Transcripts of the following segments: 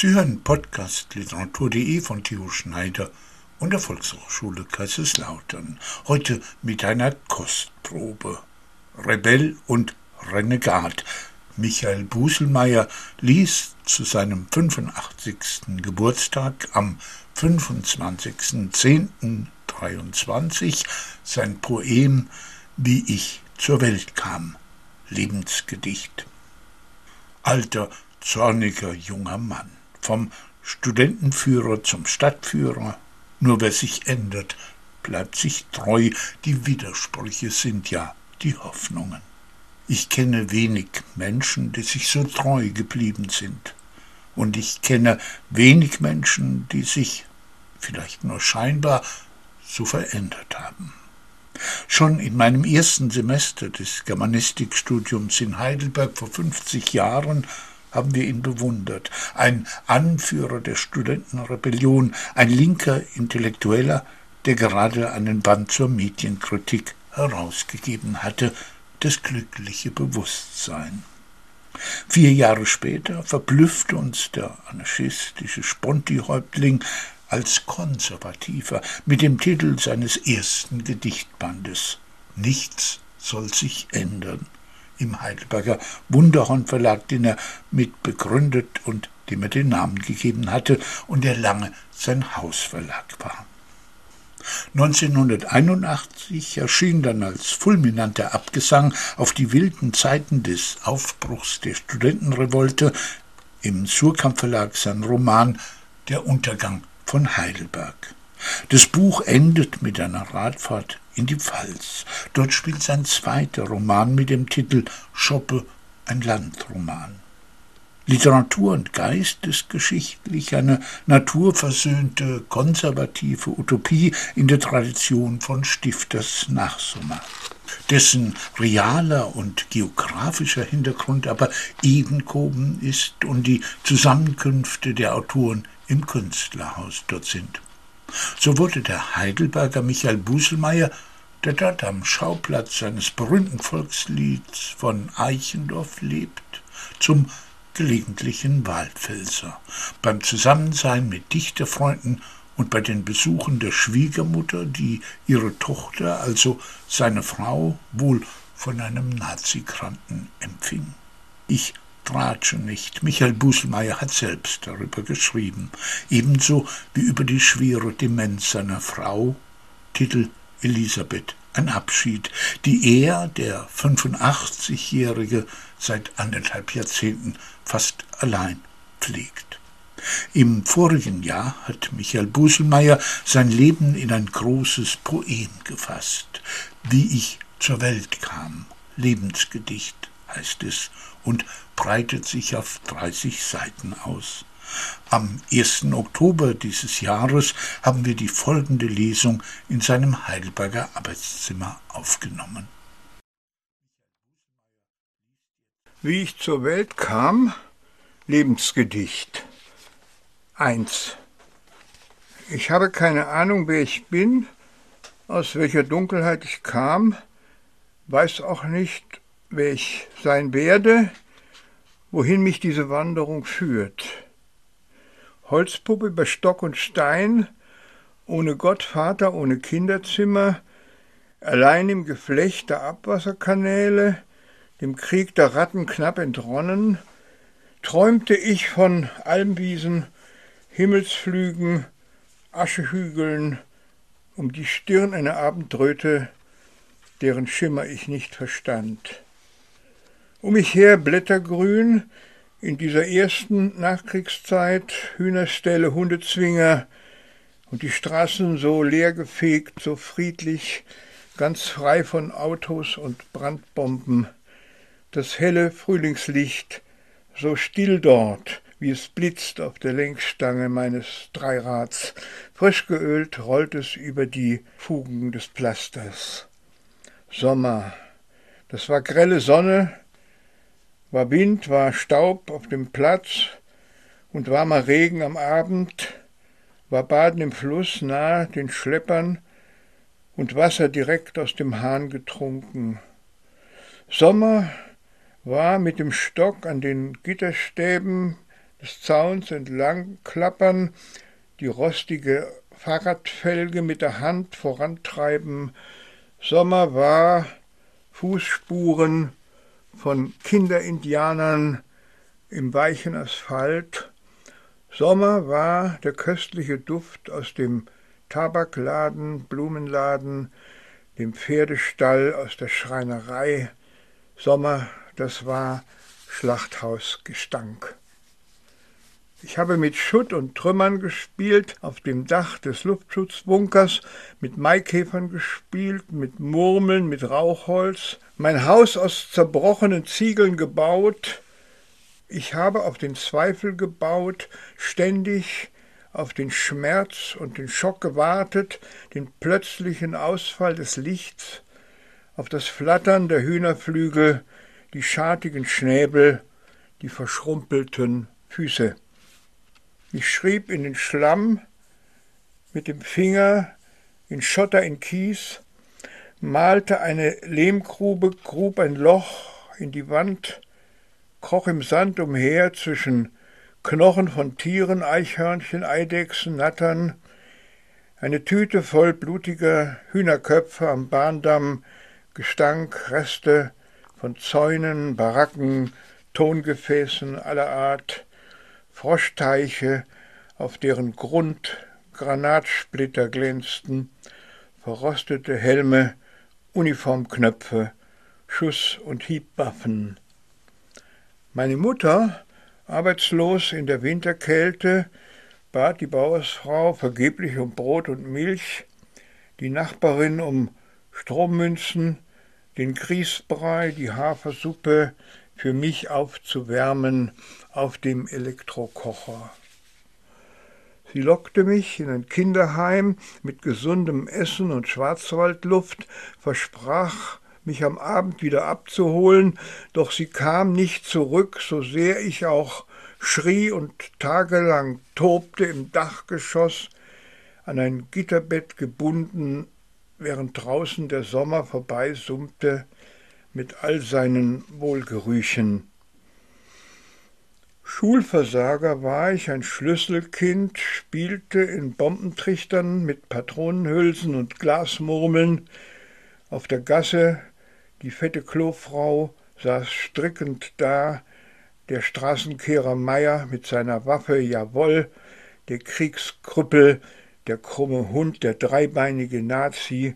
Sie hören Podcast literatur.de von Theo Schneider und der Volkshochschule Kaiserslautern. Heute mit einer Kostprobe. Rebell und Renegat. Michael Buselmeier liest zu seinem 85. Geburtstag am 25.10.23 sein Poem Wie ich zur Welt kam. Lebensgedicht. Alter, zorniger junger Mann vom Studentenführer zum Stadtführer. Nur wer sich ändert, bleibt sich treu. Die Widersprüche sind ja die Hoffnungen. Ich kenne wenig Menschen, die sich so treu geblieben sind. Und ich kenne wenig Menschen, die sich, vielleicht nur scheinbar, so verändert haben. Schon in meinem ersten Semester des Germanistikstudiums in Heidelberg vor 50 Jahren haben wir ihn bewundert. Ein Anführer der Studentenrebellion, ein linker Intellektueller, der gerade einen Band zur Medienkritik herausgegeben hatte, das glückliche Bewusstsein. Vier Jahre später verblüffte uns der anarchistische Sponti-Häuptling als Konservativer mit dem Titel seines ersten Gedichtbandes Nichts soll sich ändern im Heidelberger Wunderhorn Verlag, den er mitbegründet und dem er den Namen gegeben hatte und der lange sein Hausverlag war. 1981 erschien dann als fulminanter Abgesang auf die wilden Zeiten des Aufbruchs der Studentenrevolte im Surkamp Verlag sein Roman Der Untergang von Heidelberg. Das Buch endet mit einer Radfahrt in die Pfalz. Dort spielt sein zweiter Roman mit dem Titel Schoppe, ein Landroman. Literatur und Geist ist geschichtlich eine naturversöhnte, konservative Utopie in der Tradition von Stifters Nachsummer. Dessen realer und geografischer Hintergrund aber Edenkoben ist und die Zusammenkünfte der Autoren im Künstlerhaus dort sind. So wurde der Heidelberger Michael Buselmeier, der dort am Schauplatz seines berühmten Volkslieds von Eichendorff lebt, zum gelegentlichen Waldfelser. Beim Zusammensein mit Dichterfreunden und bei den Besuchen der Schwiegermutter, die ihre Tochter, also seine Frau, wohl von einem Nazikranten empfing. Ich Tratsche nicht. Michael Buselmeier hat selbst darüber geschrieben, ebenso wie über die schwere Demenz seiner Frau, Titel Elisabeth, ein Abschied, die er, der 85-Jährige, seit anderthalb Jahrzehnten fast allein pflegt. Im vorigen Jahr hat Michael Buselmeier sein Leben in ein großes Poem gefasst, wie ich zur Welt kam, Lebensgedicht heißt es, und breitet sich auf 30 Seiten aus. Am 1. Oktober dieses Jahres haben wir die folgende Lesung in seinem Heidelberger Arbeitszimmer aufgenommen. Wie ich zur Welt kam, Lebensgedicht 1. Ich habe keine Ahnung, wer ich bin, aus welcher Dunkelheit ich kam, weiß auch nicht, wer ich sein werde, wohin mich diese Wanderung führt. Holzpuppe über Stock und Stein, ohne Gottvater, ohne Kinderzimmer, allein im Geflecht der Abwasserkanäle, dem Krieg der Ratten knapp entronnen, träumte ich von Almwiesen, Himmelsflügen, Aschehügeln, um die Stirn eine Abendröte, deren Schimmer ich nicht verstand. Um mich her Blättergrün, in dieser ersten Nachkriegszeit Hühnerställe, Hundezwinger und die Straßen so leergefegt, so friedlich, ganz frei von Autos und Brandbomben. Das helle Frühlingslicht, so still dort, wie es blitzt auf der Lenkstange meines Dreirads. Frisch geölt rollt es über die Fugen des Pflasters. Sommer. Das war grelle Sonne, war Wind, war Staub auf dem Platz und warmer Regen am Abend, war Baden im Fluss nahe den Schleppern und Wasser direkt aus dem Hahn getrunken. Sommer war mit dem Stock an den Gitterstäben des Zauns entlang klappern, die rostige Fahrradfelge mit der Hand vorantreiben. Sommer war Fußspuren von Kinderindianern im weichen Asphalt. Sommer war der köstliche Duft aus dem Tabakladen, Blumenladen, dem Pferdestall aus der Schreinerei. Sommer, das war Schlachthausgestank. Ich habe mit Schutt und Trümmern gespielt, auf dem Dach des Luftschutzbunkers, mit Maikäfern gespielt, mit Murmeln, mit Rauchholz, mein Haus aus zerbrochenen Ziegeln gebaut. Ich habe auf den Zweifel gebaut, ständig auf den Schmerz und den Schock gewartet, den plötzlichen Ausfall des Lichts, auf das Flattern der Hühnerflügel, die schartigen Schnäbel, die verschrumpelten Füße. Ich schrieb in den Schlamm mit dem Finger, in Schotter, in Kies, malte eine Lehmgrube, grub ein Loch in die Wand, kroch im Sand umher zwischen Knochen von Tieren, Eichhörnchen, Eidechsen, Nattern, eine Tüte voll blutiger Hühnerköpfe am Bahndamm, Gestank, Reste von Zäunen, Baracken, Tongefäßen aller Art, Froschteiche, auf deren Grund Granatsplitter glänzten, verrostete Helme, Uniformknöpfe, Schuss- und Hiebwaffen. Meine Mutter, arbeitslos in der Winterkälte, bat die Bauersfrau vergeblich um Brot und Milch, die Nachbarin um Strommünzen, den Grießbrei, die Hafersuppe für mich aufzuwärmen auf dem Elektrokocher. Sie lockte mich in ein Kinderheim mit gesundem Essen und Schwarzwaldluft, versprach, mich am Abend wieder abzuholen, doch sie kam nicht zurück, so sehr ich auch schrie und tagelang tobte im Dachgeschoss, an ein Gitterbett gebunden, während draußen der Sommer vorbeisummte mit all seinen Wohlgerüchen. Schulversager war ich, ein Schlüsselkind, spielte in Bombentrichtern mit Patronenhülsen und Glasmurmeln. Auf der Gasse die fette Klofrau saß strickend da, der Straßenkehrer Meier mit seiner Waffe, jawoll, der Kriegskrüppel, der krumme Hund, der dreibeinige Nazi,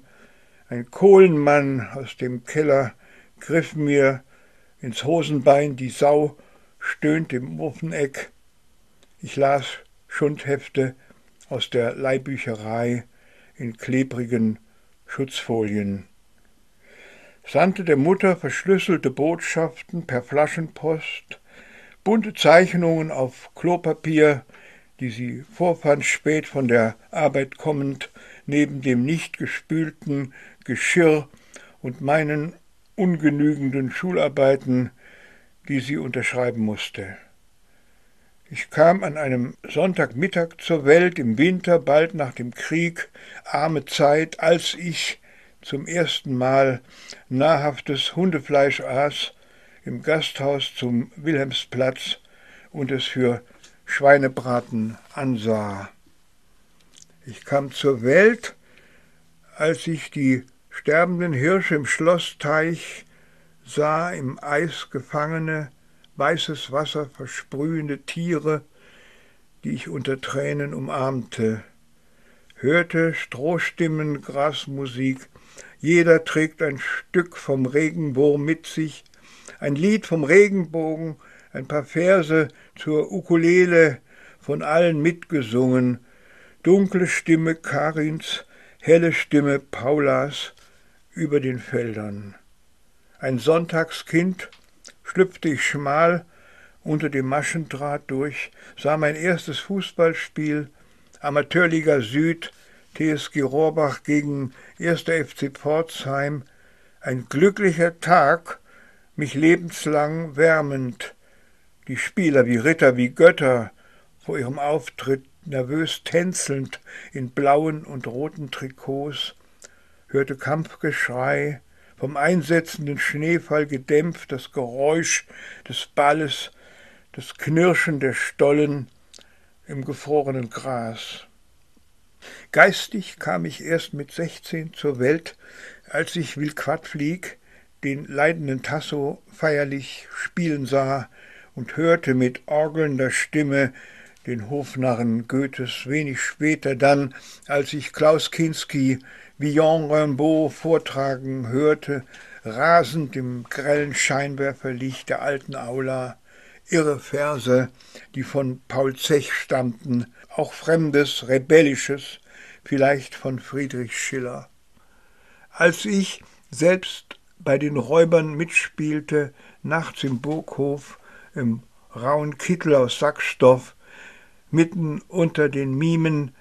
ein Kohlenmann aus dem Keller griff mir ins Hosenbein, die Sau stöhnt im Ofeneck. Ich las Schundhefte aus der Leihbücherei in klebrigen Schutzfolien, sandte der Mutter verschlüsselte Botschaften per Flaschenpost, bunte Zeichnungen auf Klopapier, die sie vorfand, spät von der Arbeit kommend, neben dem nicht gespülten Geschirr und meinen ungenügenden Schularbeiten die sie unterschreiben musste. Ich kam an einem Sonntagmittag zur Welt im Winter, bald nach dem Krieg, arme Zeit, als ich zum ersten Mal nahrhaftes Hundefleisch aß, im Gasthaus zum Wilhelmsplatz und es für Schweinebraten ansah. Ich kam zur Welt, als ich die sterbenden Hirsche im Schlossteich sah im Eis gefangene, weißes Wasser versprühende Tiere, die ich unter Tränen umarmte, hörte Strohstimmen, Grasmusik, jeder trägt ein Stück vom Regenwurm mit sich, ein Lied vom Regenbogen, ein paar Verse zur Ukulele, von allen mitgesungen, dunkle Stimme Karins, helle Stimme Paulas über den Feldern ein Sonntagskind, schlüpfte ich schmal unter dem Maschendraht durch, sah mein erstes Fußballspiel, Amateurliga Süd, TSG Rohrbach gegen 1. FC Pforzheim, ein glücklicher Tag, mich lebenslang wärmend, die Spieler wie Ritter, wie Götter vor ihrem Auftritt nervös tänzelnd in blauen und roten Trikots, hörte Kampfgeschrei, vom einsetzenden Schneefall gedämpft das Geräusch des Balles, das Knirschen der Stollen im gefrorenen Gras. Geistig kam ich erst mit sechzehn zur Welt, als ich Will Quadflieg, den leidenden Tasso, feierlich spielen sah und hörte mit orgelnder Stimme den Hofnarren Goethes wenig später dann, als ich Klaus Kinski Villon Rimbaud vortragen hörte, rasend im grellen Scheinwerferlicht der alten Aula, irre Verse, die von Paul Zech stammten, auch Fremdes, Rebellisches, vielleicht von Friedrich Schiller. Als ich selbst bei den Räubern mitspielte, nachts im Burghof, im rauen Kittel aus Sackstoff, mitten unter den Mimen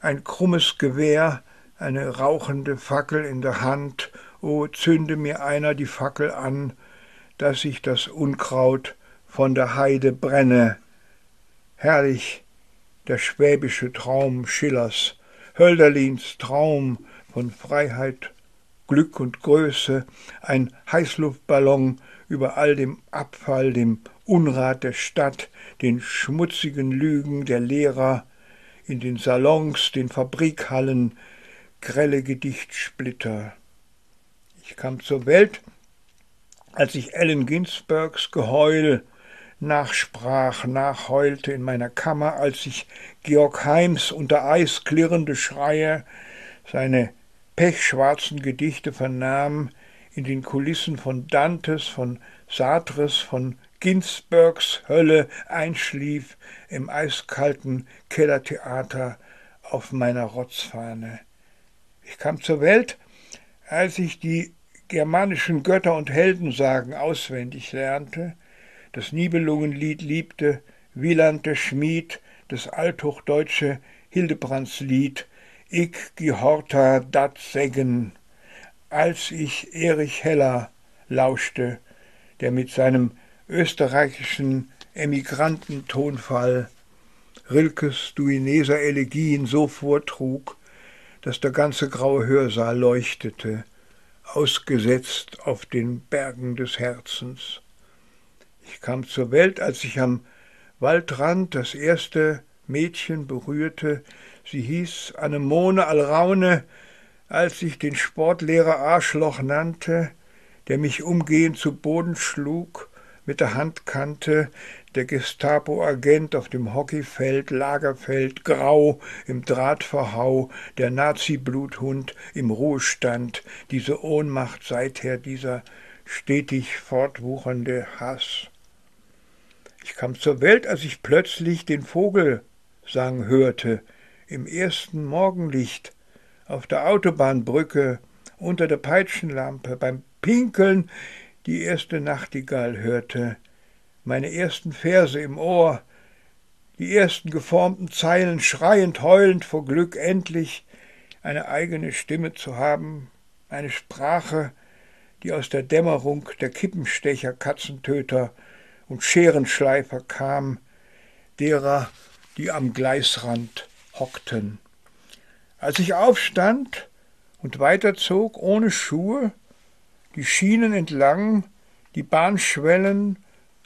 ein krummes Gewehr, eine rauchende Fackel in der Hand, o zünde mir einer die Fackel an, dass ich das Unkraut von der Heide brenne. Herrlich der schwäbische Traum Schillers, Hölderlins Traum von Freiheit, Glück und Größe, ein Heißluftballon über all dem Abfall, dem Unrat der Stadt, den schmutzigen Lügen der Lehrer, in den Salons, den Fabrikhallen, grelle Gedichtsplitter. Ich kam zur Welt, als ich Allen Ginsbergs Geheul nachsprach, nachheulte in meiner Kammer, als ich Georg Heims unter Eis klirrende Schreie, seine pechschwarzen Gedichte vernahm, in den Kulissen von Dantes, von Sartres, von Ginsbergs Hölle einschlief im eiskalten Kellertheater auf meiner Rotzfahne. Ich kam zur Welt, als ich die germanischen Götter und Heldensagen auswendig lernte, das Nibelungenlied liebte, Wieland der Schmied, das althochdeutsche Hildebrandslied, Ich gehorta dat Segen, als ich Erich Heller lauschte, der mit seinem österreichischen Emigrantentonfall Rilkes Duineser Elegien so vortrug, dass der ganze graue Hörsaal leuchtete, ausgesetzt auf den Bergen des Herzens. Ich kam zur Welt, als ich am Waldrand das erste Mädchen berührte. Sie hieß Anemone Alraune, als ich den Sportlehrer Arschloch nannte, der mich umgehend zu Boden schlug mit der Handkante der Gestapo-Agent auf dem Hockeyfeld, Lagerfeld, grau im Drahtverhau, der Nazi-Bluthund im Ruhestand, diese Ohnmacht seither, dieser stetig fortwuchernde Hass. Ich kam zur Welt, als ich plötzlich den Vogelsang hörte, im ersten Morgenlicht, auf der Autobahnbrücke, unter der Peitschenlampe, beim Pinkeln die erste Nachtigall hörte, meine ersten Verse im Ohr, die ersten geformten Zeilen schreiend, heulend vor Glück, endlich eine eigene Stimme zu haben, eine Sprache, die aus der Dämmerung der Kippenstecher, Katzentöter und Scherenschleifer kam, derer, die am Gleisrand hockten. Als ich aufstand und weiterzog ohne Schuhe, die Schienen entlang, die Bahnschwellen,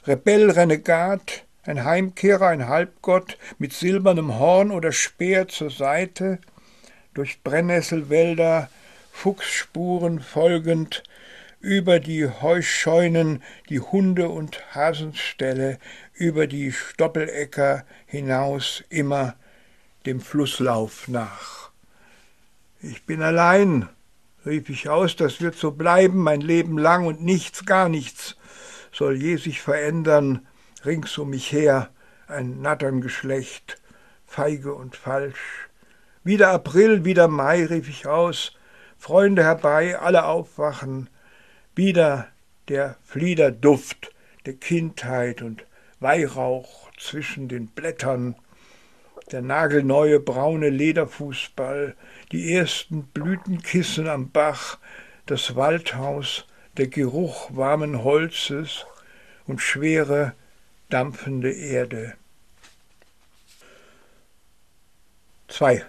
Rebell, Renegat, ein Heimkehrer, ein Halbgott mit silbernem Horn oder Speer zur Seite, durch Brennnesselwälder, Fuchsspuren folgend, über die Heuscheunen, die Hunde- und Hasenställe, über die Stoppeläcker hinaus immer dem Flusslauf nach. Ich bin allein, rief ich aus, das wird so bleiben mein Leben lang und nichts, gar nichts soll je sich verändern, rings um mich her ein Natterngeschlecht, feige und falsch. Wieder April, wieder Mai, rief ich aus, Freunde herbei, alle aufwachen, wieder der Fliederduft der Kindheit und Weihrauch zwischen den Blättern, der nagelneue braune Lederfußball, die ersten Blütenkissen am Bach, das Waldhaus, der Geruch warmen Holzes und schwere, dampfende Erde. 2.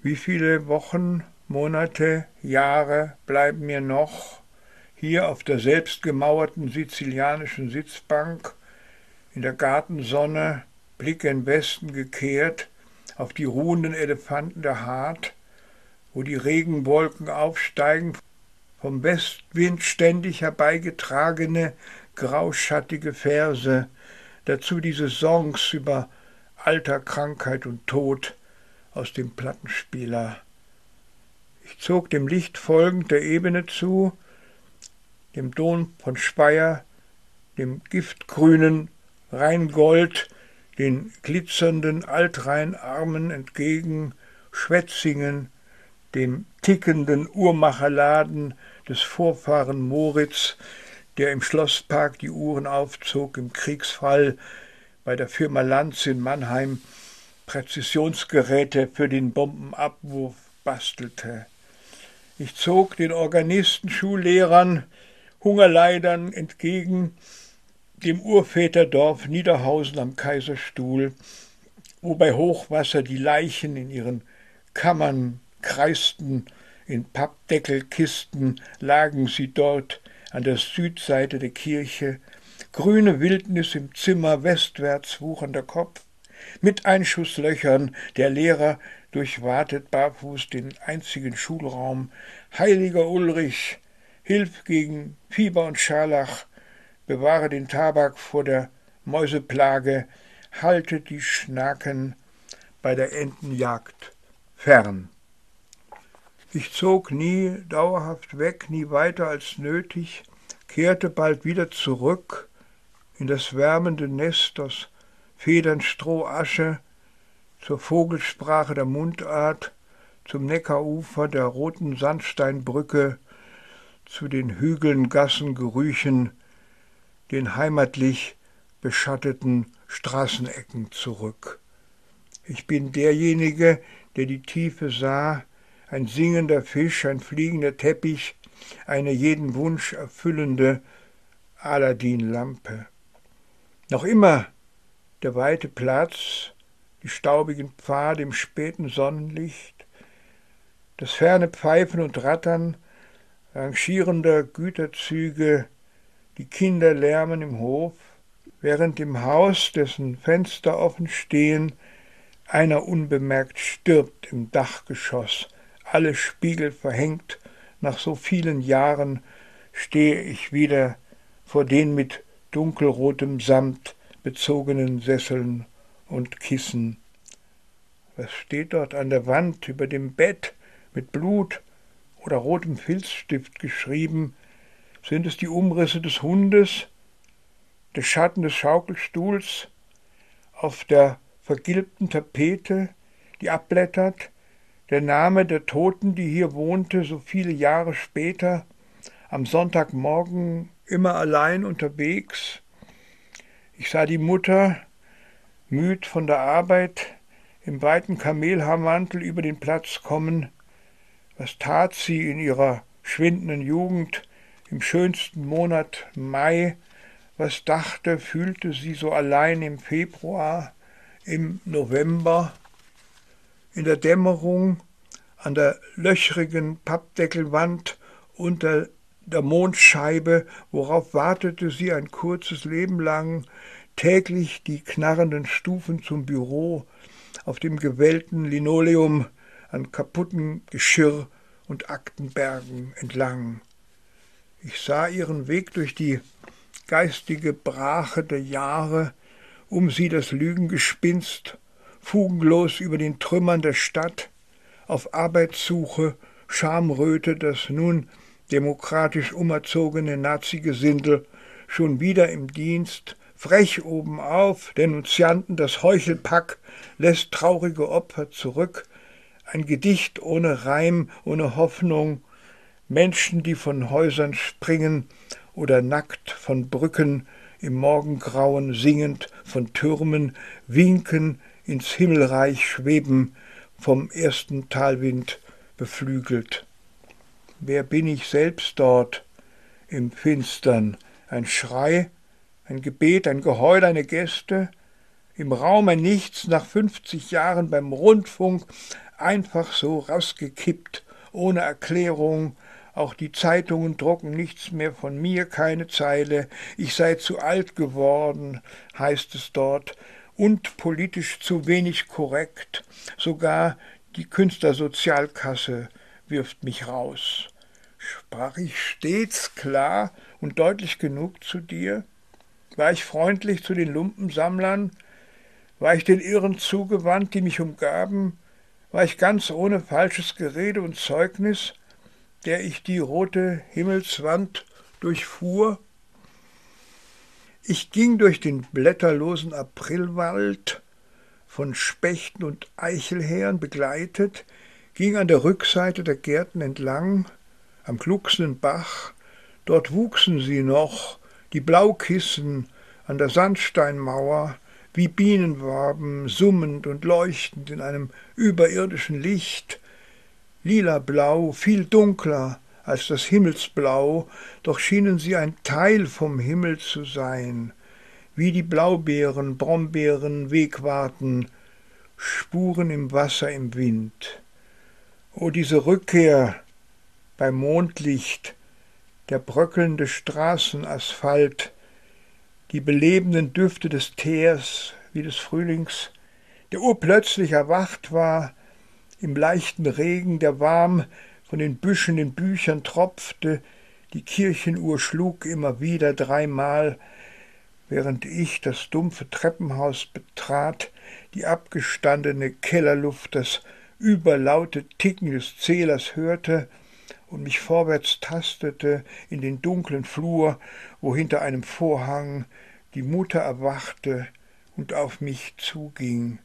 Wie viele Wochen, Monate, Jahre bleiben mir noch hier auf der selbstgemauerten sizilianischen Sitzbank in der Gartensonne, Blick in Westen gekehrt, auf die ruhenden Elefanten der Hart, wo die Regenwolken aufsteigen, vom Westwind ständig herbeigetragene, grauschattige Verse, dazu diese Songs über Alter, Krankheit und Tod aus dem Plattenspieler. Ich zog dem Licht folgend der Ebene zu, dem Dom von Speyer, dem giftgrünen Rheingold, den glitzernden Altrheinarmen entgegen, Schwetzingen, dem tickenden Uhrmacherladen des Vorfahren Moritz, der im Schlosspark die Uhren aufzog, im Kriegsfall bei der Firma Lanz in Mannheim Präzisionsgeräte für den Bombenabwurf bastelte. Ich zog den Organisten, Schullehrern, Hungerleidern entgegen, dem Urväterdorf Niederhausen am Kaiserstuhl, wo bei Hochwasser die Leichen in ihren Kammern kreisten, in Pappdeckelkisten lagen sie dort an der Südseite der Kirche, grüne Wildnis im Zimmer, westwärts wuchernder Kopf, mit Einschusslöchern, der Lehrer durchwatet barfuß den einzigen Schulraum. Heiliger Ulrich, hilf gegen Fieber und Scharlach, bewahre den Tabak vor der Mäuseplage, halte die Schnaken bei der Entenjagd fern. Ich zog nie dauerhaft weg, nie weiter als nötig, kehrte bald wieder zurück in das wärmende Nest aus Federn, Stroh, Asche, zur Vogelsprache der Mundart, zum Neckarufer der roten Sandsteinbrücke, zu den Hügeln, Gassen, Gerüchen, den heimatlich beschatteten Straßenecken zurück. Ich bin derjenige, der die Tiefe sah, ein singender Fisch, ein fliegender Teppich, eine jeden Wunsch erfüllende Aladdin-Lampe. Noch immer der weite Platz, die staubigen Pfade im späten Sonnenlicht, das ferne Pfeifen und Rattern rangierender Güterzüge, die Kinder lärmen im Hof, während im Haus, dessen Fenster offen stehen, einer unbemerkt stirbt im Dachgeschoss, alle Spiegel verhängt, nach so vielen Jahren stehe ich wieder vor den mit dunkelrotem Samt bezogenen Sesseln und Kissen. Was steht dort an der Wand über dem Bett mit Blut oder rotem Filzstift geschrieben? Sind es die Umrisse des Hundes, der Schatten des Schaukelstuhls auf der vergilbten Tapete, die abblättert, der Name der Toten, die hier wohnte, so viele Jahre später, am Sonntagmorgen immer allein unterwegs. Ich sah die Mutter, müd von der Arbeit, im weiten Kamelhaarmantel über den Platz kommen. Was tat sie in ihrer schwindenden Jugend, im schönsten Monat Mai? Was dachte, fühlte sie so allein im Februar, im November? In der Dämmerung an der löchrigen Pappdeckelwand unter der Mondscheibe, worauf wartete sie ein kurzes Leben lang, täglich die knarrenden Stufen zum Büro, auf dem gewellten Linoleum, an kaputten Geschirr und Aktenbergen entlang. Ich sah ihren Weg durch die geistige Brache der Jahre, um sie das Lügengespinst fugenlos über den Trümmern der Stadt, auf Arbeitssuche, Schamröte das nun demokratisch umerzogene Nazigesindel, schon wieder im Dienst, frech obenauf, Denunzianten das Heuchelpack, lässt traurige Opfer zurück, ein Gedicht ohne Reim, ohne Hoffnung, Menschen, die von Häusern springen oder nackt von Brücken im Morgengrauen singend von Türmen winken ins Himmelreich schweben, vom ersten Talwind beflügelt. Wer bin ich selbst dort im Finstern? Ein Schrei, ein Gebet, ein Geheul, eine Gäste, im Raum ein Nichts, nach fünfzig Jahren beim Rundfunk, einfach so rausgekippt, ohne Erklärung, auch die Zeitungen drucken nichts mehr von mir, keine Zeile, ich sei zu alt geworden, heißt es dort, und politisch zu wenig korrekt, sogar die Künstlersozialkasse wirft mich raus. Sprach ich stets klar und deutlich genug zu dir? War ich freundlich zu den Lumpensammlern? War ich den Irren zugewandt, die mich umgaben? War ich ganz ohne falsches Gerede und Zeugnis? der ich die rote Himmelswand durchfuhr. Ich ging durch den blätterlosen Aprilwald, von Spechten und Eichelherren begleitet, ging an der Rückseite der Gärten entlang, am glucksenden Bach, dort wuchsen sie noch, die Blaukissen an der Sandsteinmauer, wie Bienenwaben, summend und leuchtend in einem überirdischen Licht, lila-blau, viel dunkler als das Himmelsblau, doch schienen sie ein Teil vom Himmel zu sein, wie die Blaubeeren, Brombeeren, Wegwarten, Spuren im Wasser, im Wind. O diese Rückkehr beim Mondlicht, der bröckelnde Straßenasphalt, die belebenden Düfte des Teers wie des Frühlings, der urplötzlich erwacht war, im leichten Regen, der warm von den Büschen in Büchern tropfte, die Kirchenuhr schlug immer wieder dreimal, während ich das dumpfe Treppenhaus betrat, die abgestandene Kellerluft, das überlaute Ticken des Zählers hörte und mich vorwärts tastete in den dunklen Flur, wo hinter einem Vorhang die Mutter erwachte und auf mich zuging.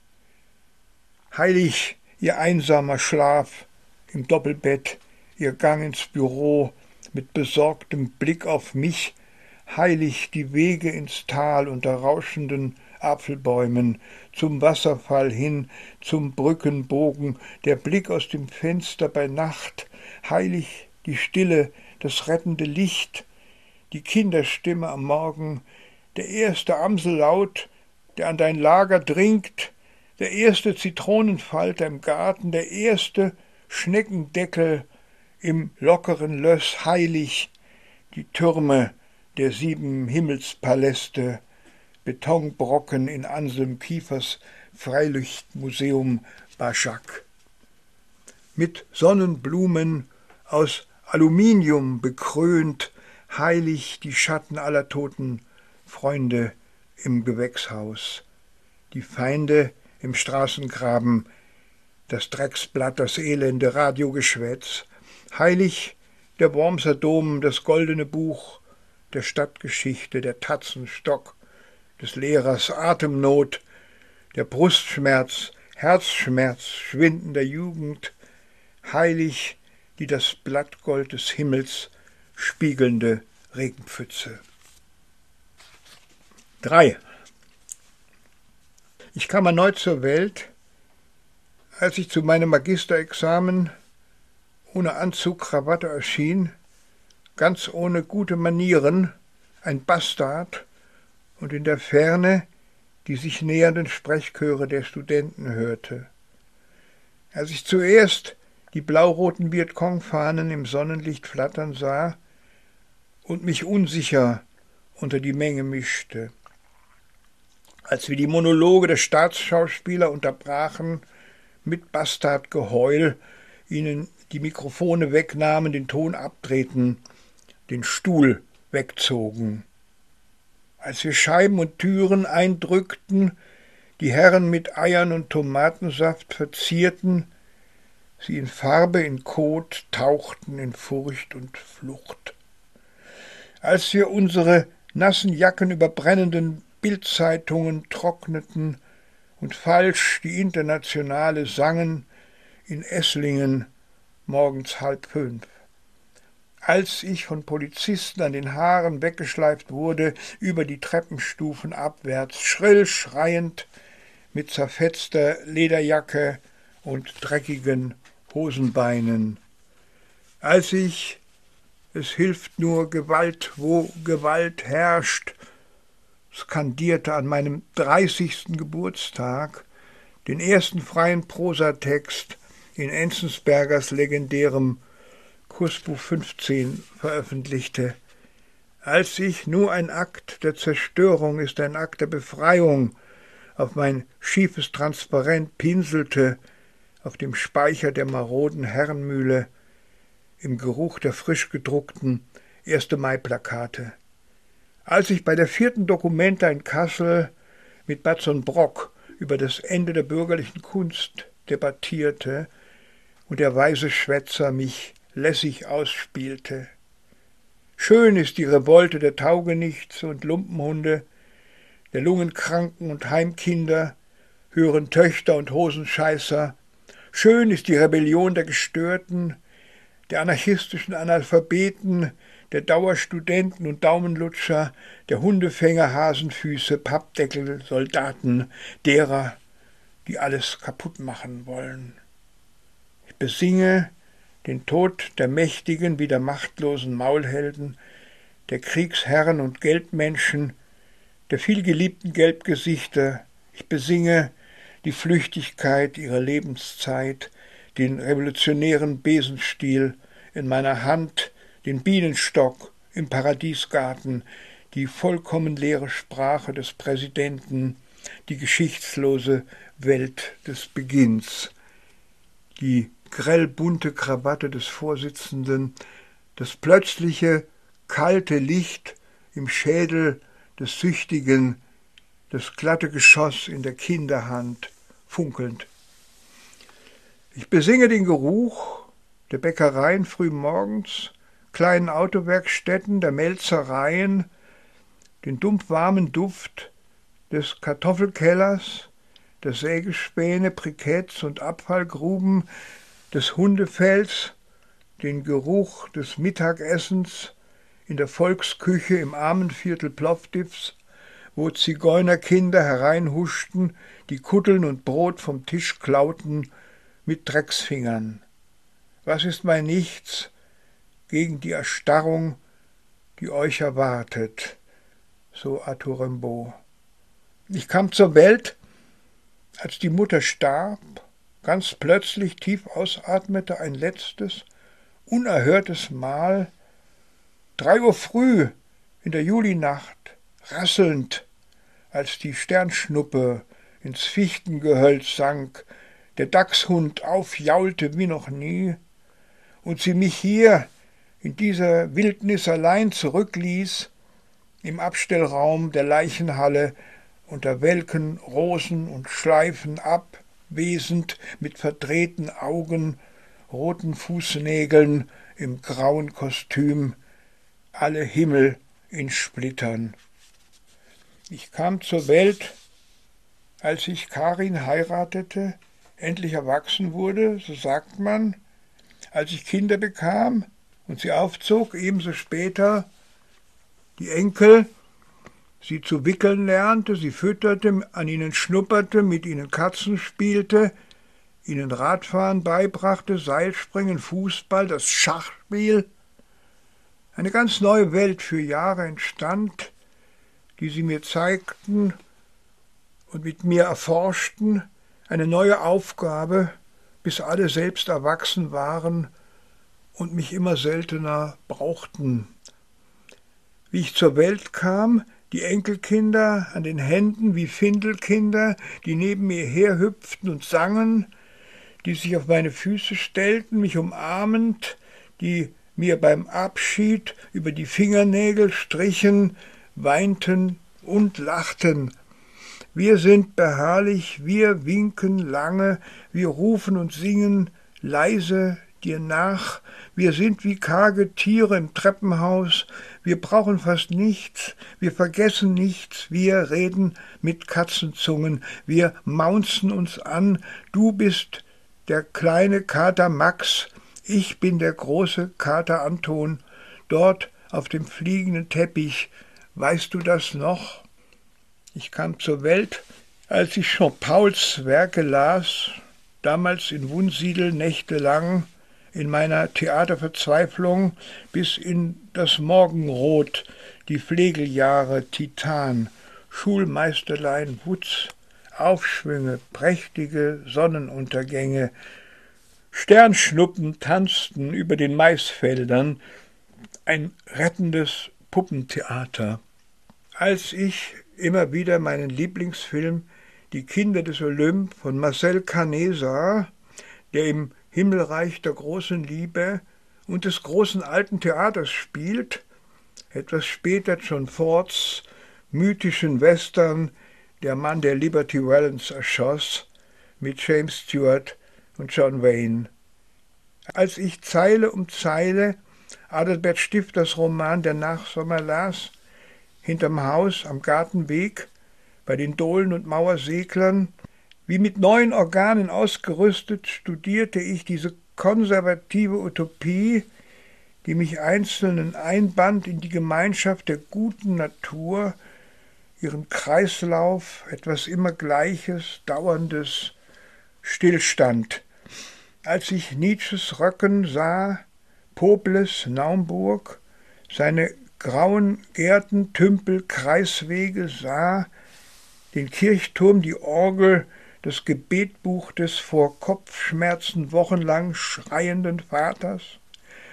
Heilig, ihr einsamer Schlaf im Doppelbett, ihr Gang ins Büro mit besorgtem Blick auf mich, heilig die Wege ins Tal unter rauschenden Apfelbäumen, zum Wasserfall hin, zum Brückenbogen, der Blick aus dem Fenster bei Nacht, heilig die Stille, das rettende Licht, die Kinderstimme am Morgen, der erste Amsellaut, der an dein Lager dringt, der erste Zitronenfalter im Garten, der erste Schneckendeckel im lockeren Löss heilig, die Türme der sieben Himmelspaläste, Betonbrocken in Anselm Kiefers Freilichtmuseum Baschak. Mit Sonnenblumen aus Aluminium bekrönt, heilig die Schatten aller toten Freunde im Gewächshaus, die Feinde im Straßengraben, das Drecksblatt, das elende Radiogeschwätz, heilig der Wormser Dom, das goldene Buch der Stadtgeschichte, der Tatzenstock, des Lehrers Atemnot, der Brustschmerz, Herzschmerz schwindender Jugend, heilig die das Blattgold des Himmels spiegelnde Regenpfütze. 3. Ich kam erneut zur Welt, als ich zu meinem Magisterexamen ohne Anzug, Krawatte erschien, ganz ohne gute Manieren, ein Bastard und in der Ferne die sich nähernden Sprechchöre der Studenten hörte. Als ich zuerst die blauroten Vietcong-Fahnen im Sonnenlicht flattern sah und mich unsicher unter die Menge mischte, als wir die Monologe der Staatsschauspieler unterbrachen mit Bastardgeheul, ihnen die Mikrofone wegnahmen, den Ton abtreten, den Stuhl wegzogen. Als wir Scheiben und Türen eindrückten, die Herren mit Eiern und Tomatensaft verzierten, sie in Farbe, in Kot tauchten in Furcht und Flucht. Als wir unsere nassen Jacken über brennenden Bildzeitungen trockneten und falsch die Internationale sangen in Esslingen morgens halb fünf. Als ich von Polizisten an den Haaren weggeschleift wurde, über die Treppenstufen abwärts, schrill schreiend, mit zerfetzter Lederjacke und dreckigen Hosenbeinen. Als ich, es hilft nur Gewalt, wo Gewalt herrscht, skandierte an meinem dreißigsten Geburtstag den ersten freien Prosatext in Enzensbergers legendärem Kursbuch 15 veröffentlichte. Als ich nur ein Akt der Zerstörung ist ein Akt der Befreiung auf mein schiefes Transparent pinselte, auf dem Speicher der maroden Herrenmühle, im Geruch der frisch gedruckten 1. Mai-Plakate. Als ich bei der vierten Dokumenta in Kassel mit Batzon Brock über das Ende der bürgerlichen Kunst debattierte und der weise Schwätzer mich lässig ausspielte. Schön ist die Revolte der Taugenichts und Lumpenhunde, der Lungenkranken und Heimkinder, höheren Töchter und Hosenscheißer. Schön ist die Rebellion der Gestörten, der anarchistischen Analphabeten, der Dauerstudenten und Daumenlutscher, der Hundefänger, Hasenfüße, Pappdeckel, Soldaten, derer, die alles kaputt machen wollen. Ich besinge den Tod der mächtigen wie der machtlosen Maulhelden, der Kriegsherren und Geldmenschen, der vielgeliebten Gelbgesichter. Ich besinge die Flüchtigkeit ihrer Lebenszeit, den revolutionären Besenstiel in meiner Hand, den Bienenstock im Paradiesgarten, die vollkommen leere Sprache des Präsidenten, die geschichtslose Welt des Beginns, die grell bunte Krawatte des Vorsitzenden, das plötzliche kalte Licht im Schädel des Süchtigen, das glatte Geschoss in der Kinderhand, funkelnd. Ich besinge den Geruch der Bäckereien frühmorgens, kleinen Autowerkstätten, der Melzereien, den dumpfwarmen Duft des Kartoffelkellers, der Sägespäne, Briketts und Abfallgruben, des Hundefells, den Geruch des Mittagessens in der Volksküche im Armenviertel Plovdivs, wo Zigeunerkinder hereinhuschten, die Kutteln und Brot vom Tisch klauten mit Drecksfingern. Was ist mein Nichts gegen die Erstarrung, die euch erwartet? So Arthur Rimbaud. Ich kam zur Welt, als die Mutter starb ganz plötzlich tief ausatmete ein letztes, unerhörtes Mal, drei Uhr früh in der Julinacht, rasselnd, als die Sternschnuppe ins Fichtengehölz sank, der Dachshund aufjaulte wie noch nie, und sie mich hier in dieser Wildnis allein zurückließ, im Abstellraum der Leichenhalle unter welken Rosen und Schleifen ab, wesend mit verdrehten Augen, roten Fußnägeln, im grauen Kostüm, alle Himmel in Splittern. Ich kam zur Welt, als ich Karin heiratete, endlich erwachsen wurde, so sagt man, als ich Kinder bekam und sie aufzog, ebenso später die Enkel, sie zu wickeln lernte, sie fütterte, an ihnen schnupperte, mit ihnen Katzen spielte, ihnen Radfahren beibrachte, Seilspringen, Fußball, das Schachspiel. Eine ganz neue Welt für Jahre entstand, die sie mir zeigten und mit mir erforschten, eine neue Aufgabe, bis alle selbst erwachsen waren und mich immer seltener brauchten. Wie ich zur Welt kam, die Enkelkinder an den Händen wie Findelkinder, die neben mir herhüpften und sangen, die sich auf meine Füße stellten, mich umarmend, die mir beim Abschied über die Fingernägel strichen, weinten und lachten. Wir sind beharrlich, wir winken lange, wir rufen und singen leise dir nach, wir sind wie karge Tiere im Treppenhaus, wir brauchen fast nichts, wir vergessen nichts, wir reden mit Katzenzungen, wir maunzen uns an, du bist der kleine Kater Max, ich bin der große Kater Anton, dort auf dem fliegenden Teppich, weißt du das noch? Ich kam zur Welt, als ich Jean Pauls Werke las, damals in Wunsiedel nächtelang, in meiner Theaterverzweiflung bis in das Morgenrot, die Pflegeljahre Titan, Schulmeisterlein Wutz, Aufschwünge, prächtige Sonnenuntergänge, Sternschnuppen tanzten über den Maisfeldern, ein rettendes Puppentheater. Als ich immer wieder meinen Lieblingsfilm Die Kinder des Olymp von Marcel Carnet sah, der im Himmelreich der großen Liebe und des großen alten Theaters spielt, etwas später John Fords mythischen Western Der Mann, der Liberty Valance erschoss, mit James Stewart und John Wayne. Als ich Zeile um Zeile Adalbert Stifters Roman Der Nachsommer las, hinterm Haus am Gartenweg, bei den Dohlen und Mauerseglern, wie mit neuen Organen ausgerüstet, studierte ich diese konservative Utopie, die mich Einzelnen einband in die Gemeinschaft der guten Natur, ihren Kreislauf, etwas immer Gleiches, Dauerndes, Stillstand. Als ich Nietzsches Röcken sah, Pobles, Naumburg, seine grauen Gärten, Tümpel, Kreiswege sah, den Kirchturm, die Orgel, das Gebetbuch des vor Kopfschmerzen wochenlang schreienden Vaters,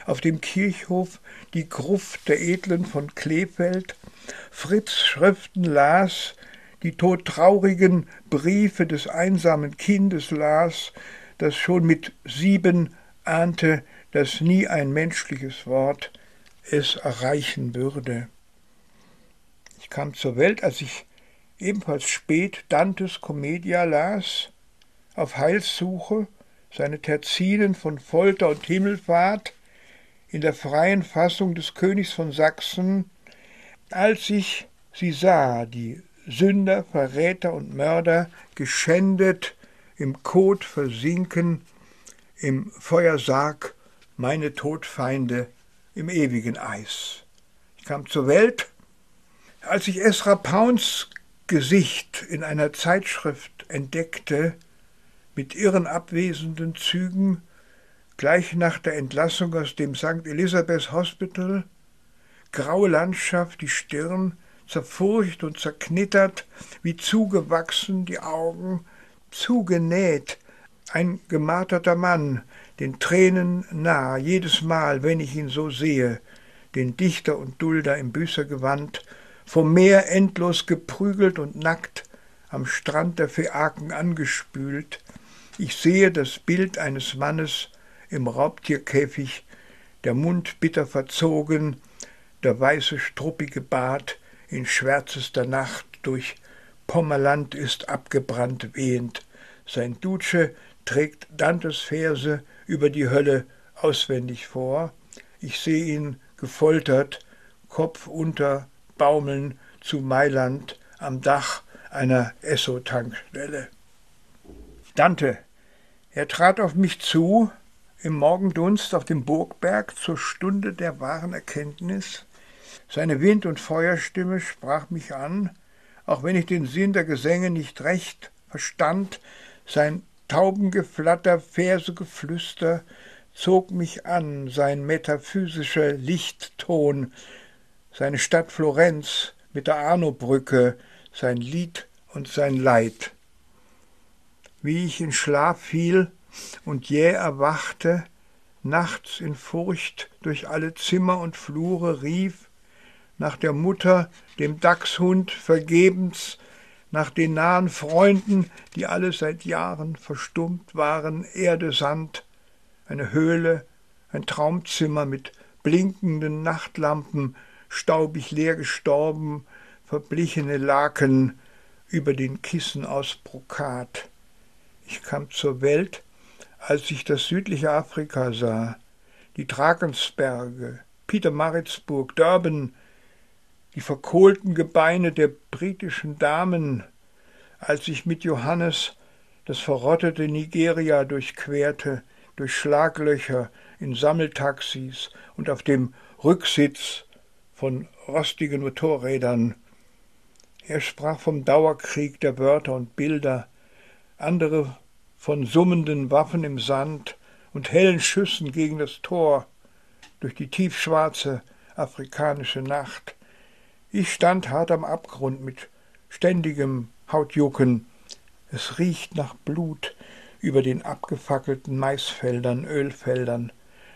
auf dem Kirchhof die Gruft der Edlen von Kleefeld, Fritz Schriften las, die todtraurigen Briefe des einsamen Kindes las, das schon mit sieben ahnte, dass nie ein menschliches Wort es erreichen würde. Ich kam zur Welt, als ich ebenfalls spät Dantes Commedia las, auf Heilssuche, seine Terzinen von Folter und Himmelfahrt, in der freien Fassung des Königs von Sachsen, als ich sie sah, die Sünder, Verräter und Mörder, geschändet, im Kot versinken, im Feuersarg meine Todfeinde im ewigen Eis. Ich kam zur Welt, als ich Esra Pauns Gesicht in einer Zeitschrift entdeckte, mit irren abwesenden Zügen, gleich nach der Entlassung aus dem St. Elizabeth Hospital, graue Landschaft, die Stirn, zerfurcht und zerknittert, wie zugewachsen die Augen, zugenäht, ein gemarterter Mann, den Tränen nah, jedes Mal, wenn ich ihn so sehe, den Dichter und Dulder im Büßergewand, vom Meer endlos geprügelt und nackt, am Strand der Phäaken angespült. Ich sehe das Bild eines Mannes im Raubtierkäfig, der Mund bitter verzogen, der weiße struppige Bart in schwärzester Nacht durch Pommerland ist abgebrannt wehend. Sein Duce trägt Dantes Verse über die Hölle auswendig vor. Ich sehe ihn gefoltert, Kopf unter, baumeln zu Mailand am Dach einer Esso-Tankstelle. Dante, er trat auf mich zu, im Morgendunst auf dem Burgberg zur Stunde der wahren Erkenntnis. Seine Wind- und Feuerstimme sprach mich an, auch wenn ich den Sinn der Gesänge nicht recht verstand, sein Taubengeflatter, Versegeflüster zog mich an, sein metaphysischer Lichtton, seine Stadt Florenz mit der Arnobrücke, sein Lied und sein Leid. Wie ich in Schlaf fiel und jäh erwachte, nachts in Furcht durch alle Zimmer und Flure rief, nach der Mutter, dem Dachshund vergebens, nach den nahen Freunden, die alle seit Jahren verstummt waren, Erde, Sand, eine Höhle, ein Traumzimmer mit blinkenden Nachtlampen, staubig leer gestorben, verblichene Laken über den Kissen aus Brokat. Ich kam zur Welt, als ich das südliche Afrika sah, die Drakensberge, Pietermaritzburg, Durban, die verkohlten Gebeine der britischen Damen, als ich mit Johannes das verrottete Nigeria durchquerte, durch Schlaglöcher in Sammeltaxis und auf dem Rücksitz von rostigen Motorrädern. Er sprach vom Dauerkrieg der Wörter und Bilder, andere von summenden Waffen im Sand und hellen Schüssen gegen das Tor durch die tiefschwarze afrikanische Nacht. Ich stand hart am Abgrund mit ständigem Hautjucken. Es riecht nach Blut, über den abgefackelten Maisfeldern, Ölfeldern,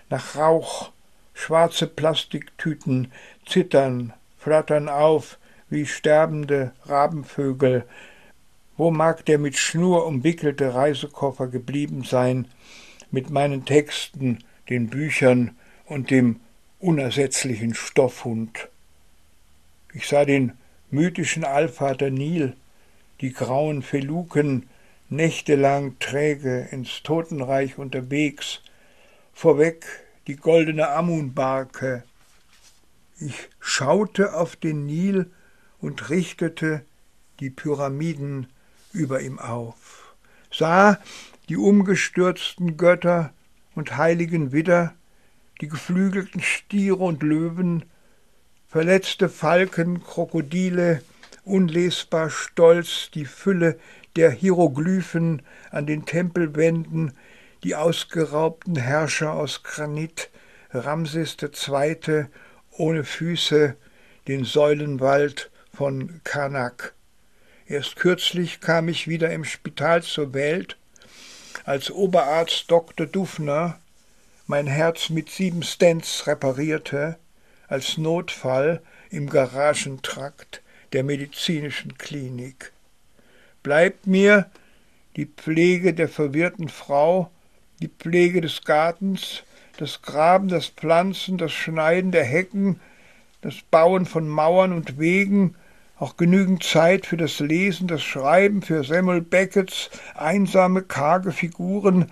nach Rauch, schwarze Plastiktüten zittern, flattern auf wie sterbende Rabenvögel. Wo mag der mit Schnur umwickelte Reisekoffer geblieben sein, mit meinen Texten, den Büchern und dem unersetzlichen Stoffhund? Ich sah den mythischen Allvater Nil, die grauen Feluken, nächtelang träge ins Totenreich unterwegs, vorweg die goldene Amunbarke. Ich schaute auf den Nil und richtete die Pyramiden über ihm auf, sah die umgestürzten Götter und heiligen Widder, die geflügelten Stiere und Löwen, verletzte Falken, Krokodile, unlesbar stolz die Fülle der Hieroglyphen an den Tempelwänden, die ausgeraubten Herrscher aus Granit, Ramses II. ohne Füße, den Säulenwald von Karnak. Erst kürzlich kam ich wieder im Spital zur Welt, als Oberarzt Dr. Dufner mein Herz mit sieben Stents reparierte, als Notfall im Garagentrakt der medizinischen Klinik. Bleibt mir die Pflege der verwirrten Frau, die Pflege des Gartens, das Graben, das Pflanzen, das Schneiden der Hecken, das Bauen von Mauern und Wegen, auch genügend Zeit für das Lesen, das Schreiben, für Samuel Beckets einsame, karge Figuren,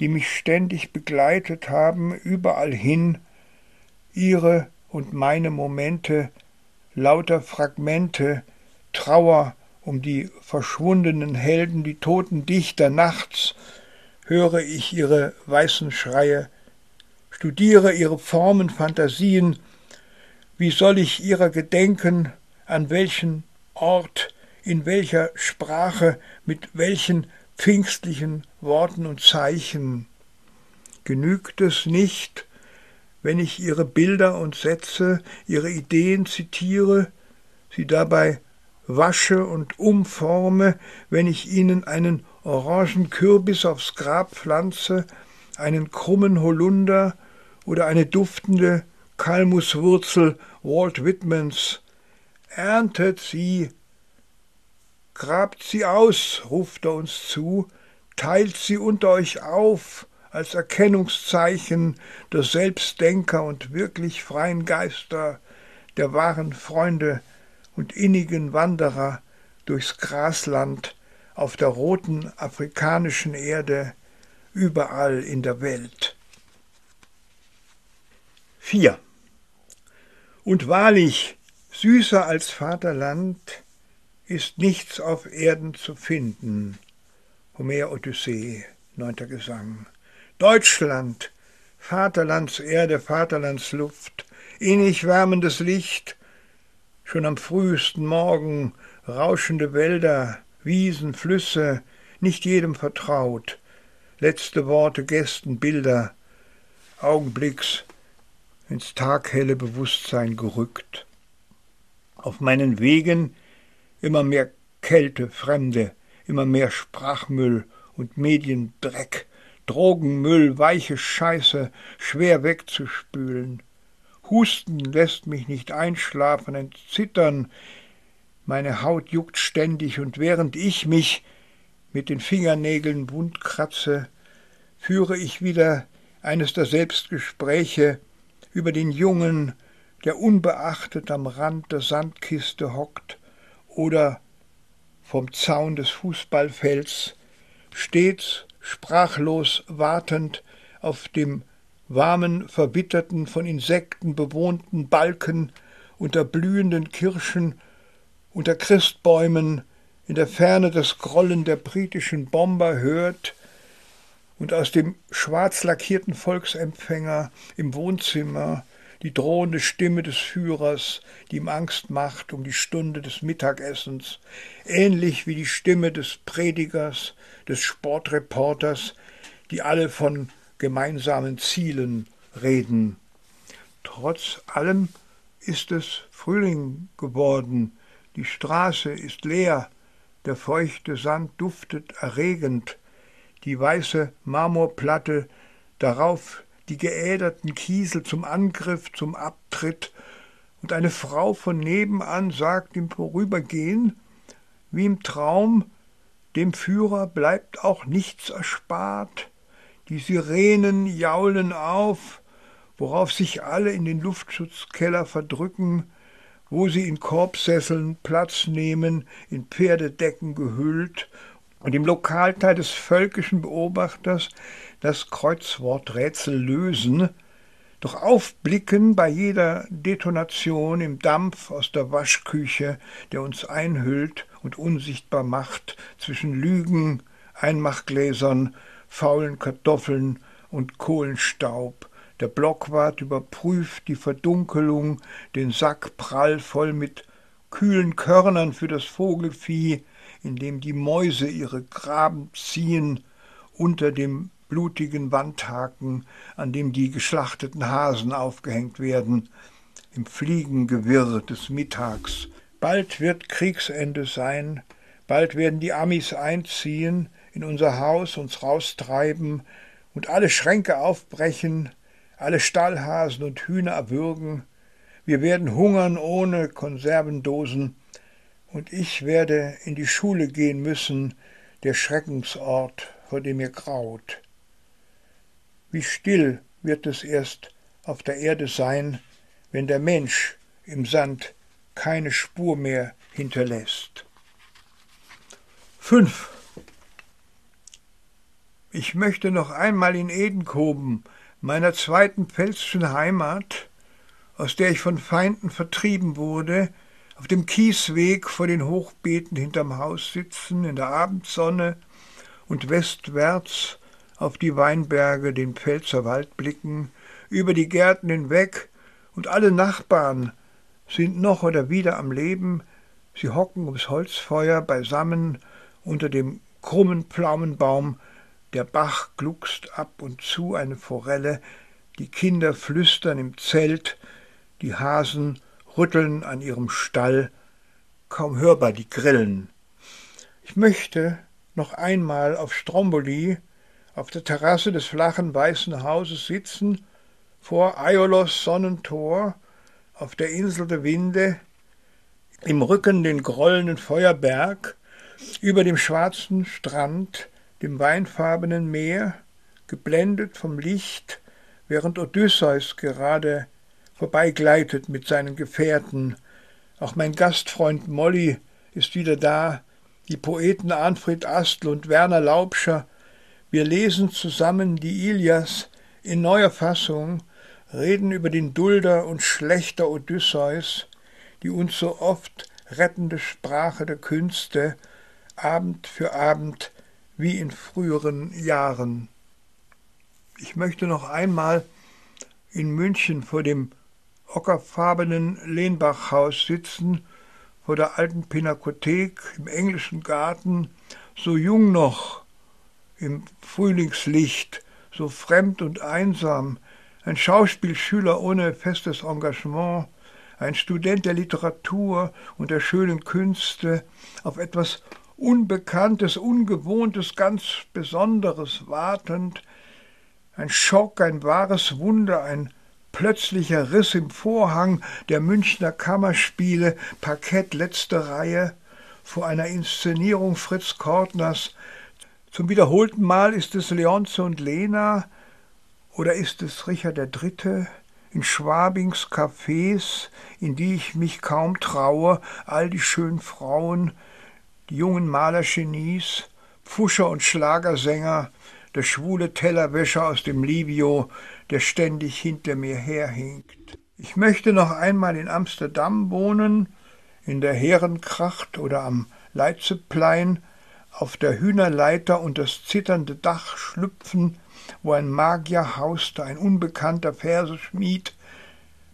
die mich ständig begleitet haben, überall hin, ihre und meine Momente, lauter Fragmente, Trauer um die verschwundenen Helden, die toten Dichter nachts, höre ich ihre weißen Schreie, studiere ihre Formen, Fantasien, wie soll ich ihrer gedenken, an welchen Ort, in welcher Sprache, mit welchen pfingstlichen Worten und Zeichen. Genügt es nicht, wenn ich ihre Bilder und Sätze, ihre Ideen zitiere, sie dabei wasche und umforme, wenn ich ihnen einen Orangenkürbis aufs Grab pflanze, einen krummen Holunder oder eine duftende Kalmuswurzel Walt Whitmans. Erntet sie, grabt sie aus, ruft er uns zu, teilt sie unter euch auf, als Erkennungszeichen der Selbstdenker und wirklich freien Geister, der wahren Freunde und innigen Wanderer durchs Grasland auf der roten afrikanischen Erde, überall in der Welt. 4. Und wahrlich, süßer als Vaterland ist nichts auf Erden zu finden. Homer Odyssee, neunter Gesang. Deutschland, Vaterlandserde, Vaterlandsluft, innig wärmendes Licht, schon am frühesten Morgen rauschende Wälder, Wiesen, Flüsse, nicht jedem vertraut, letzte Worte, Gästen, Bilder, Augenblicks ins taghelle Bewusstsein gerückt. Auf meinen Wegen immer mehr Kälte, Fremde, immer mehr Sprachmüll und Mediendreck, Drogenmüll, weiche Scheiße, schwer wegzuspülen. Husten lässt mich nicht einschlafen, ein Zittern, meine Haut juckt ständig, und während ich mich mit den Fingernägeln wund kratze, führe ich wieder eines der Selbstgespräche über den Jungen, der unbeachtet am Rand der Sandkiste hockt oder vom Zaun des Fußballfelds, stets sprachlos wartend auf dem warmen, verbitterten, von Insekten bewohnten Balken unter blühenden Kirschen, unter Christbäumen, in der Ferne das Grollen der britischen Bomber hört und aus dem schwarz lackierten Volksempfänger im Wohnzimmer die drohende Stimme des Führers, die ihm Angst macht um die Stunde des Mittagessens, ähnlich wie die Stimme des Predigers, des Sportreporters, die alle von gemeinsamen Zielen reden. Trotz allem ist es Frühling geworden, die Straße ist leer, der feuchte Sand duftet erregend, die weiße Marmorplatte, darauf die geäderten Kiesel zum Angriff, zum Abtritt, und eine Frau von nebenan sagt im Vorübergehen, wie im Traum, dem Führer bleibt auch nichts erspart, die Sirenen jaulen auf, worauf sich alle in den Luftschutzkeller verdrücken, wo sie in Korbsesseln Platz nehmen, in Pferdedecken gehüllt. Und im Lokalteil des völkischen Beobachters das Kreuzworträtsel lösen, doch aufblicken bei jeder Detonation im Dampf aus der Waschküche, der uns einhüllt und unsichtbar macht zwischen Lügen, Einmachgläsern, faulen Kartoffeln und Kohlenstaub. Der Blockwart überprüft die Verdunkelung, den Sack prall voll mit kühlen Körnern für das Vogelvieh, in dem die Mäuse ihre Graben ziehen, unter dem blutigen Wandhaken, an dem die geschlachteten Hasen aufgehängt werden, im Fliegengewirr des Mittags. Bald wird Kriegsende sein, bald werden die Amis einziehen, in unser Haus uns raustreiben und alle Schränke aufbrechen, alle Stallhasen und Hühner erwürgen, wir werden hungern ohne Konservendosen, und ich werde in die Schule gehen müssen, der Schreckensort, vor dem mir graut. Wie still wird es erst auf der Erde sein, wenn der Mensch im Sand keine Spur mehr hinterlässt. 5. Ich möchte noch einmal in Edenkoben, meiner zweiten pfälzischen Heimat, aus der ich von Feinden vertrieben wurde, auf dem Kiesweg vor den Hochbeeten hinterm Haus sitzen, in der Abendsonne und westwärts auf die Weinberge, den Pfälzer Wald blicken, über die Gärten hinweg, und alle Nachbarn sind noch oder wieder am Leben, sie hocken ums Holzfeuer beisammen unter dem krummen Pflaumenbaum, der Bach gluckst ab und zu eine Forelle, die Kinder flüstern im Zelt, die Hasen rütteln an ihrem Stall, kaum hörbar die Grillen. Ich möchte noch einmal auf Stromboli, auf der Terrasse des flachen weißen Hauses sitzen, vor Aiolos Sonnentor, auf der Insel der Winde, im Rücken den grollenden Feuerberg, über dem schwarzen Strand, dem weinfarbenen Meer, geblendet vom Licht, während Odysseus gerade vorbeigleitet mit seinen Gefährten. Auch mein Gastfreund Molly ist wieder da, die Poeten Arnfried Astl und Werner Laubscher. Wir lesen zusammen die Ilias in neuer Fassung, reden über den Dulder und Schlechter Odysseus, die uns so oft rettende Sprache der Künste, Abend für Abend wie in früheren Jahren. Ich möchte noch einmal in München vor dem ockerfarbenen Lehnbachhaus sitzen, vor der alten Pinakothek im englischen Garten, so jung noch im Frühlingslicht, so fremd und einsam, ein Schauspielschüler ohne festes Engagement, ein Student der Literatur und der schönen Künste, auf etwas Unbekanntes, Ungewohntes, ganz Besonderes wartend, ein Schock, ein wahres Wunder, ein plötzlicher Riss im Vorhang der Münchner Kammerspiele, Parkett letzte Reihe, vor einer Inszenierung Fritz Kortners. Zum wiederholten Mal ist es Leonze und Lena oder ist es Richard III. in Schwabings Cafés, in die ich mich kaum traue, all die schönen Frauen, die jungen Malergenies, Pfuscher und Schlagersänger, der schwule Tellerwäscher aus dem Livio, der ständig hinter mir herhinkt. Ich möchte noch einmal in Amsterdam wohnen, in der Heerenkracht oder am Leitzeplein, auf der Hühnerleiter und das zitternde Dach schlüpfen, wo ein Magier hauste, ein unbekannter Verseschmied,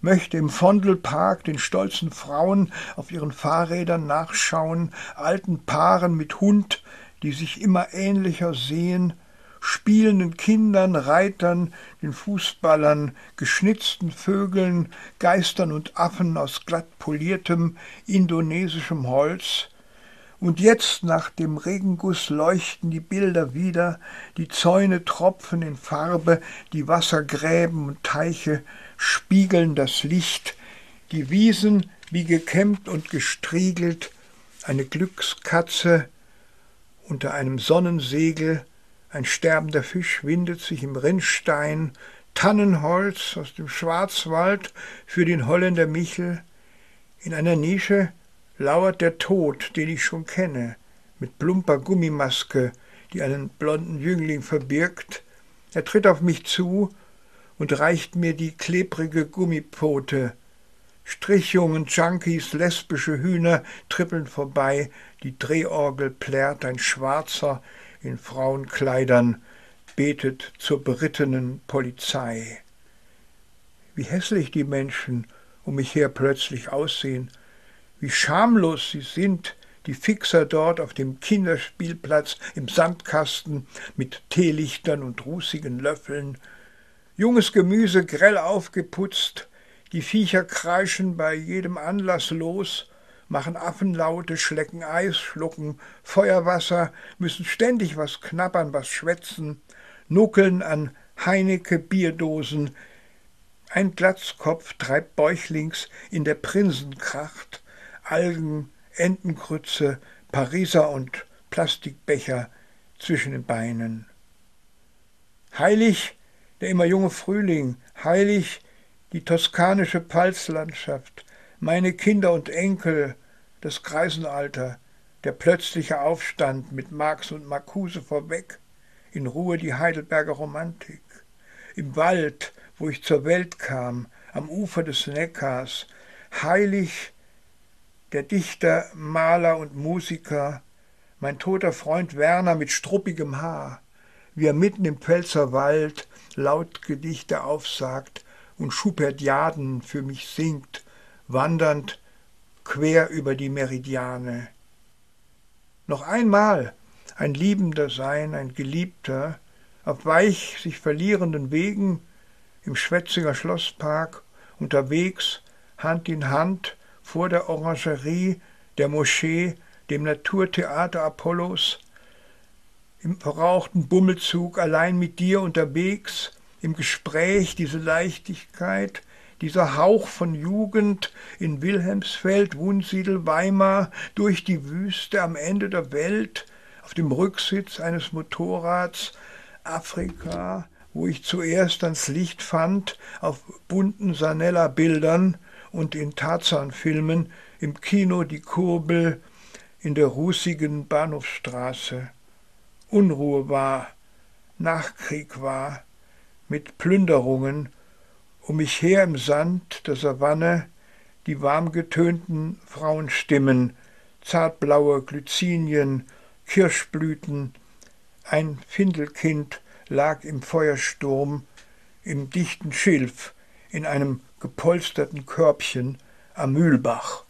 möchte im Vondelpark den stolzen Frauen auf ihren Fahrrädern nachschauen, alten Paaren mit Hund, die sich immer ähnlicher sehen, spielenden Kindern, Reitern, den Fußballern, geschnitzten Vögeln, Geistern und Affen aus glatt poliertem indonesischem Holz, Und jetzt nach dem Regenguss leuchten die Bilder wieder, die Zäune tropfen in Farbe, die Wassergräben und Teiche spiegeln das Licht, die Wiesen wie gekämmt und gestriegelt, eine Glückskatze unter einem Sonnensegel, ein sterbender Fisch windet sich im Rinnstein, Tannenholz aus dem Schwarzwald für den Holländer Michel, in einer Nische lauert der Tod, den ich schon kenne, mit plumper Gummimaske, die einen blonden Jüngling verbirgt. Er tritt auf mich zu und reicht mir die klebrige Gummipote. Strichjungen, Junkies, lesbische Hühner trippeln vorbei, die Drehorgel plärrt, ein Schwarzer in Frauenkleidern betet zur berittenen Polizei. Wie hässlich die Menschen um mich her plötzlich aussehen, wie schamlos sie sind, die Fixer dort auf dem Kinderspielplatz im Sandkasten mit Teelichtern und rußigen Löffeln, junges Gemüse grell aufgeputzt, die Viecher kreischen bei jedem Anlass los, machen Affenlaute, schlecken Eis, schlucken Feuerwasser, müssen ständig was knabbern, was schwätzen, nuckeln an Heinecke Bierdosen. Ein Glatzkopf treibt bäuchlings in der Prinsenkracht, Algen, Entenkrütze, Pariser und Plastikbecher zwischen den Beinen. Heilig der immer junge Frühling, heilig die toskanische Pfalzlandschaft, meine Kinder und Enkel, das Greisenalter, der plötzliche Aufstand mit Marx und Marcuse vorweg, in Ruhe die Heidelberger Romantik, im Wald, wo ich zur Welt kam, am Ufer des Neckars, heilig der Dichter, Maler und Musiker, mein toter Freund Werner mit struppigem Haar, wie er mitten im Pfälzer Wald laut Gedichte aufsagt und Schubertiaden für mich singt, wandernd quer über die Meridiane. Noch einmal ein Liebender sein, ein Geliebter, auf weich sich verlierenden Wegen im Schwetzinger Schlosspark, unterwegs, Hand in Hand, vor der Orangerie, der Moschee, dem Naturtheater Apollos, im verrauchten Bummelzug allein mit dir unterwegs, im Gespräch diese Leichtigkeit, dieser Hauch von Jugend in Wilhelmsfeld, Wunsiedel, Weimar, durch die Wüste am Ende der Welt, auf dem Rücksitz eines Motorrads, Afrika, wo ich zuerst ans Licht fand, auf bunten Sanella-Bildern, und in Tarzan-Filmen, im Kino die Kurbel, in der rußigen Bahnhofsstraße. Unruhe war, Nachkrieg war, mit Plünderungen, um mich her im Sand der Savanne die warm getönten Frauenstimmen, zartblaue Glycinien, Kirschblüten, ein Findelkind lag im Feuersturm, im dichten Schilf, in einem gepolsterten Körbchen am Mühlbach.